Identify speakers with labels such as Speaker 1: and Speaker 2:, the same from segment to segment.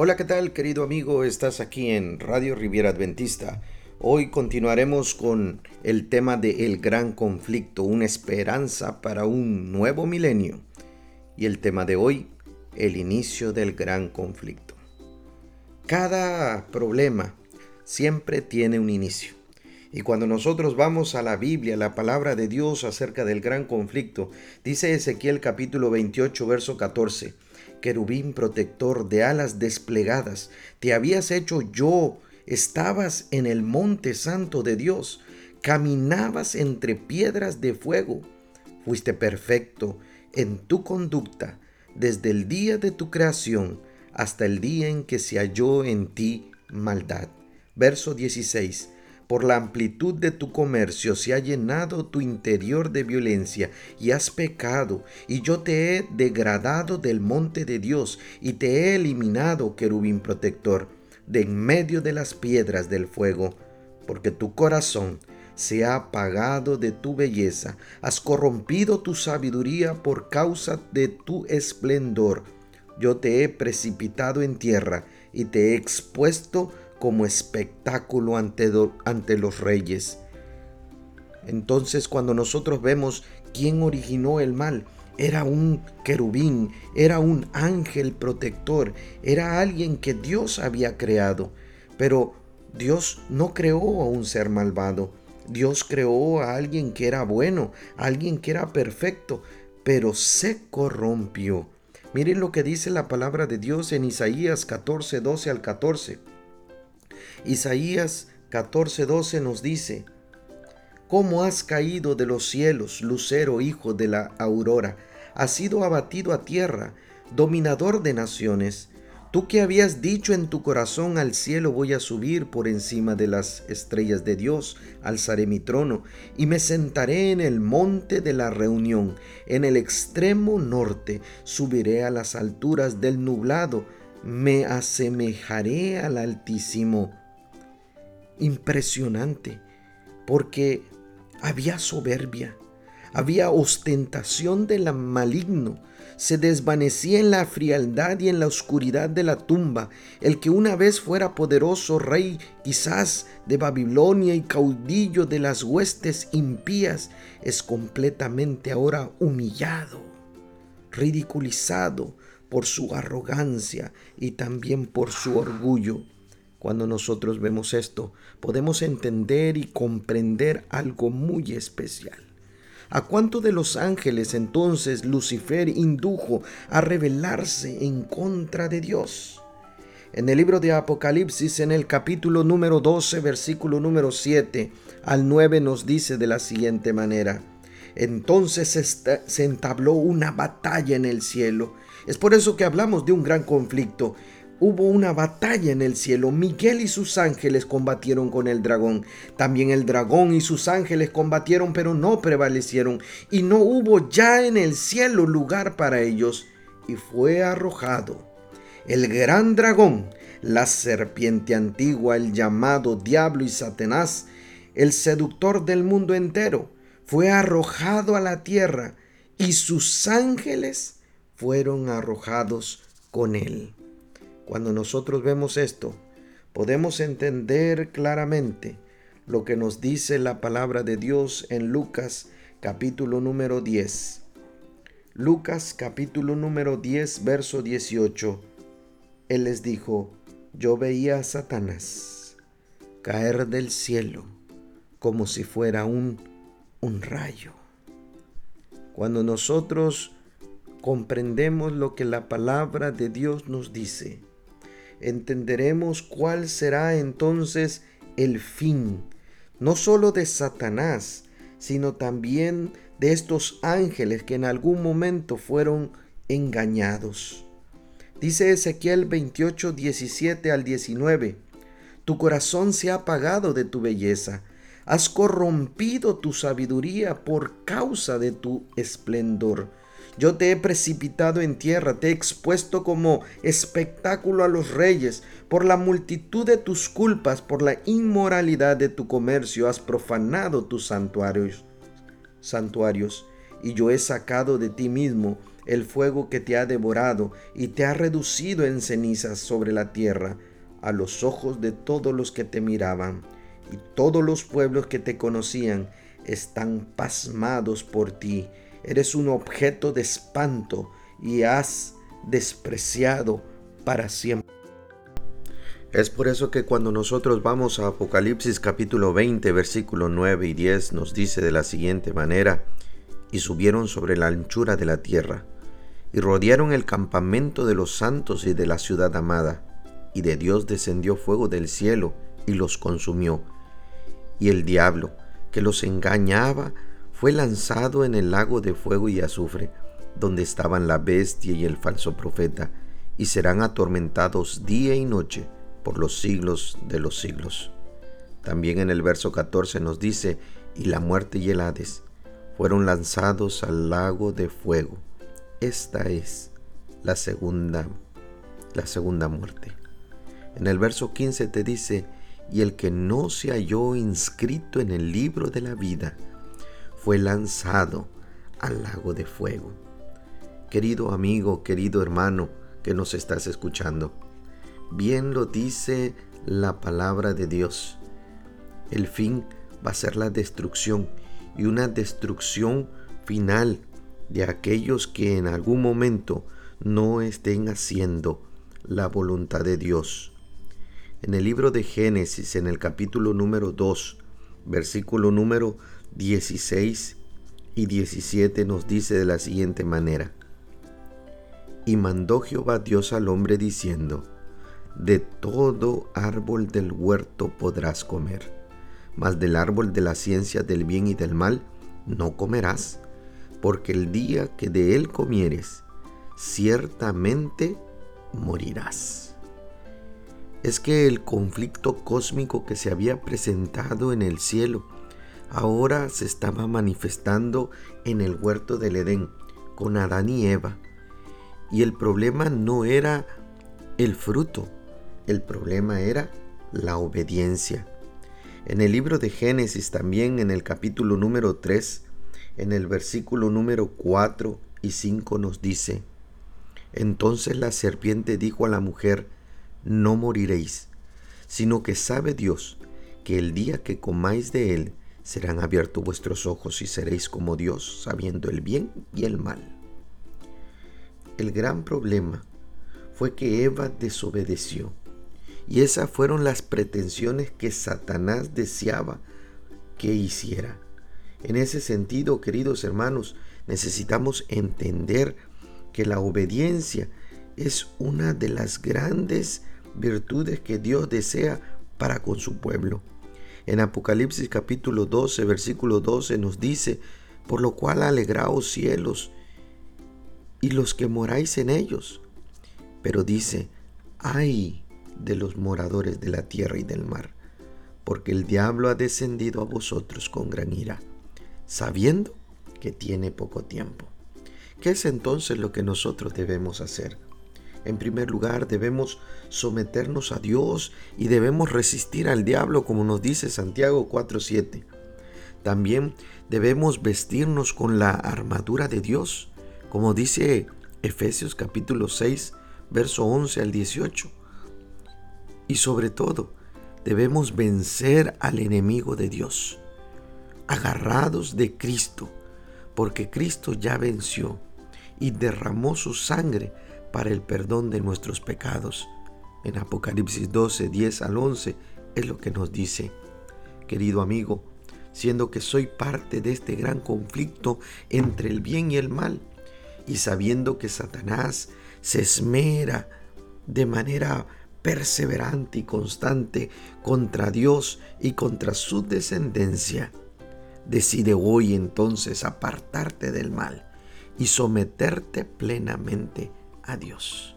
Speaker 1: Hola, ¿qué tal querido amigo? Estás aquí en Radio Riviera Adventista. Hoy continuaremos con el tema de el gran conflicto, una esperanza para un nuevo milenio. Y el tema de hoy, el inicio del gran conflicto. Cada problema siempre tiene un inicio. Y cuando nosotros vamos a la Biblia, la palabra de Dios acerca del gran conflicto, dice Ezequiel capítulo 28, verso 14, querubín protector de alas desplegadas, te habías hecho yo, estabas en el monte santo de Dios, caminabas entre piedras de fuego, fuiste perfecto en tu conducta desde el día de tu creación hasta el día en que se halló en ti maldad. Verso 16 por la amplitud de tu comercio se ha llenado tu interior de violencia y has pecado, y yo te he degradado del monte de Dios y te he eliminado, querubín protector, de en medio de las piedras del fuego, porque tu corazón se ha apagado de tu belleza, has corrompido tu sabiduría por causa de tu esplendor. Yo te he precipitado en tierra y te he expuesto como espectáculo ante, ante los reyes. Entonces cuando nosotros vemos quién originó el mal, era un querubín, era un ángel protector, era alguien que Dios había creado. Pero Dios no creó a un ser malvado, Dios creó a alguien que era bueno, alguien que era perfecto, pero se corrompió. Miren lo que dice la palabra de Dios en Isaías 14, 12 al 14. Isaías 14:12 nos dice, ¿Cómo has caído de los cielos, lucero hijo de la aurora? Has sido abatido a tierra, dominador de naciones. Tú que habías dicho en tu corazón al cielo voy a subir por encima de las estrellas de Dios, alzaré mi trono y me sentaré en el monte de la reunión, en el extremo norte, subiré a las alturas del nublado, me asemejaré al Altísimo impresionante, porque había soberbia, había ostentación del maligno, se desvanecía en la frialdad y en la oscuridad de la tumba. El que una vez fuera poderoso rey quizás de Babilonia y caudillo de las huestes impías, es completamente ahora humillado, ridiculizado por su arrogancia y también por su orgullo. Cuando nosotros vemos esto, podemos entender y comprender algo muy especial. ¿A cuánto de los ángeles entonces Lucifer indujo a rebelarse en contra de Dios? En el libro de Apocalipsis, en el capítulo número 12, versículo número 7 al 9, nos dice de la siguiente manera. Entonces se entabló una batalla en el cielo. Es por eso que hablamos de un gran conflicto hubo una batalla en el cielo. Miguel y sus ángeles combatieron con el dragón. También el dragón y sus ángeles combatieron, pero no prevalecieron. Y no hubo ya en el cielo lugar para ellos. Y fue arrojado el gran dragón, la serpiente antigua, el llamado diablo y Satanás, el seductor del mundo entero, fue arrojado a la tierra y sus ángeles fueron arrojados con él. Cuando nosotros vemos esto, podemos entender claramente lo que nos dice la palabra de Dios en Lucas capítulo número 10. Lucas capítulo número 10, verso 18. Él les dijo, yo veía a Satanás caer del cielo como si fuera un, un rayo. Cuando nosotros comprendemos lo que la palabra de Dios nos dice, entenderemos cuál será entonces el fin, no sólo de Satanás, sino también de estos ángeles que en algún momento fueron engañados. Dice Ezequiel 28, 17 al 19, Tu corazón se ha apagado de tu belleza, has corrompido tu sabiduría por causa de tu esplendor. Yo te he precipitado en tierra, te he expuesto como espectáculo a los reyes. Por la multitud de tus culpas, por la inmoralidad de tu comercio, has profanado tus santuarios. Santuarios, y yo he sacado de ti mismo el fuego que te ha devorado y te ha reducido en cenizas sobre la tierra a los ojos de todos los que te miraban, y todos los pueblos que te conocían están pasmados por ti. Eres un objeto de espanto y has despreciado para siempre. Es por eso que cuando nosotros vamos a Apocalipsis capítulo 20, versículo 9 y 10, nos dice de la siguiente manera, y subieron sobre la anchura de la tierra, y rodearon el campamento de los santos y de la ciudad amada, y de Dios descendió fuego del cielo y los consumió, y el diablo, que los engañaba, fue lanzado en el lago de fuego y azufre, donde estaban la bestia y el falso profeta, y serán atormentados día y noche por los siglos de los siglos. También en el verso 14 nos dice, y la muerte y el Hades fueron lanzados al lago de fuego. Esta es la segunda, la segunda muerte. En el verso 15 te dice, y el que no se halló inscrito en el libro de la vida fue lanzado al lago de fuego. Querido amigo, querido hermano que nos estás escuchando, Bien lo dice la palabra de Dios. El fin va a ser la destrucción y una destrucción final de aquellos que en algún momento no estén haciendo la voluntad de Dios. En el libro de Génesis, en el capítulo número 2, versículo número 16 y 17 nos dice de la siguiente manera. Y mandó Jehová Dios al hombre diciendo, de todo árbol del huerto podrás comer, mas del árbol de la ciencia del bien y del mal no comerás, porque el día que de él comieres, ciertamente morirás. Es que el conflicto cósmico que se había presentado en el cielo ahora se estaba manifestando en el huerto del Edén con Adán y Eva. Y el problema no era el fruto, el problema era la obediencia. En el libro de Génesis también, en el capítulo número 3, en el versículo número 4 y 5 nos dice, Entonces la serpiente dijo a la mujer, No moriréis, sino que sabe Dios que el día que comáis de él serán abiertos vuestros ojos y seréis como Dios, sabiendo el bien y el mal. El gran problema fue que Eva desobedeció y esas fueron las pretensiones que Satanás deseaba que hiciera. En ese sentido, queridos hermanos, necesitamos entender que la obediencia es una de las grandes virtudes que Dios desea para con su pueblo. En Apocalipsis capítulo 12, versículo 12 nos dice, por lo cual alegraos cielos y los que moráis en ellos. Pero dice, ay de los moradores de la tierra y del mar, porque el diablo ha descendido a vosotros con gran ira, sabiendo que tiene poco tiempo. ¿Qué es entonces lo que nosotros debemos hacer? En primer lugar, debemos someternos a Dios y debemos resistir al diablo, como nos dice Santiago 4.7. También debemos vestirnos con la armadura de Dios, como dice Efesios capítulo 6, verso 11 al 18. Y sobre todo, debemos vencer al enemigo de Dios, agarrados de Cristo, porque Cristo ya venció y derramó su sangre para el perdón de nuestros pecados. En Apocalipsis 12, 10 al 11 es lo que nos dice, querido amigo, siendo que soy parte de este gran conflicto entre el bien y el mal, y sabiendo que Satanás se esmera de manera perseverante y constante contra Dios y contra su descendencia, decide hoy entonces apartarte del mal y someterte plenamente a Dios.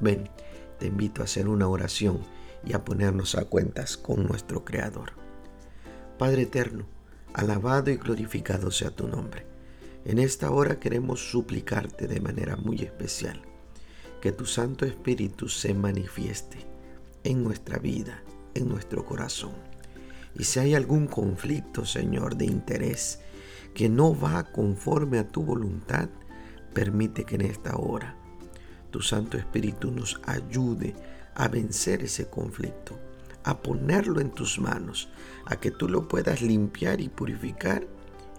Speaker 1: Ven, te invito a hacer una oración y a ponernos a cuentas con nuestro Creador. Padre eterno, alabado y glorificado sea tu nombre. En esta hora queremos suplicarte de manera muy especial que tu Santo Espíritu se manifieste en nuestra vida, en nuestro corazón. Y si hay algún conflicto, Señor, de interés que no va conforme a tu voluntad, Permite que en esta hora tu Santo Espíritu nos ayude a vencer ese conflicto, a ponerlo en tus manos, a que tú lo puedas limpiar y purificar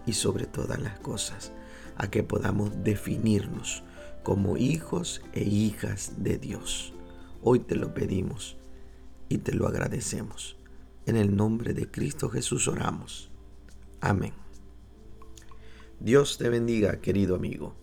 Speaker 1: y sobre todas las cosas, a que podamos definirnos como hijos e hijas de Dios. Hoy te lo pedimos y te lo agradecemos. En el nombre de Cristo Jesús oramos. Amén. Dios te bendiga, querido amigo.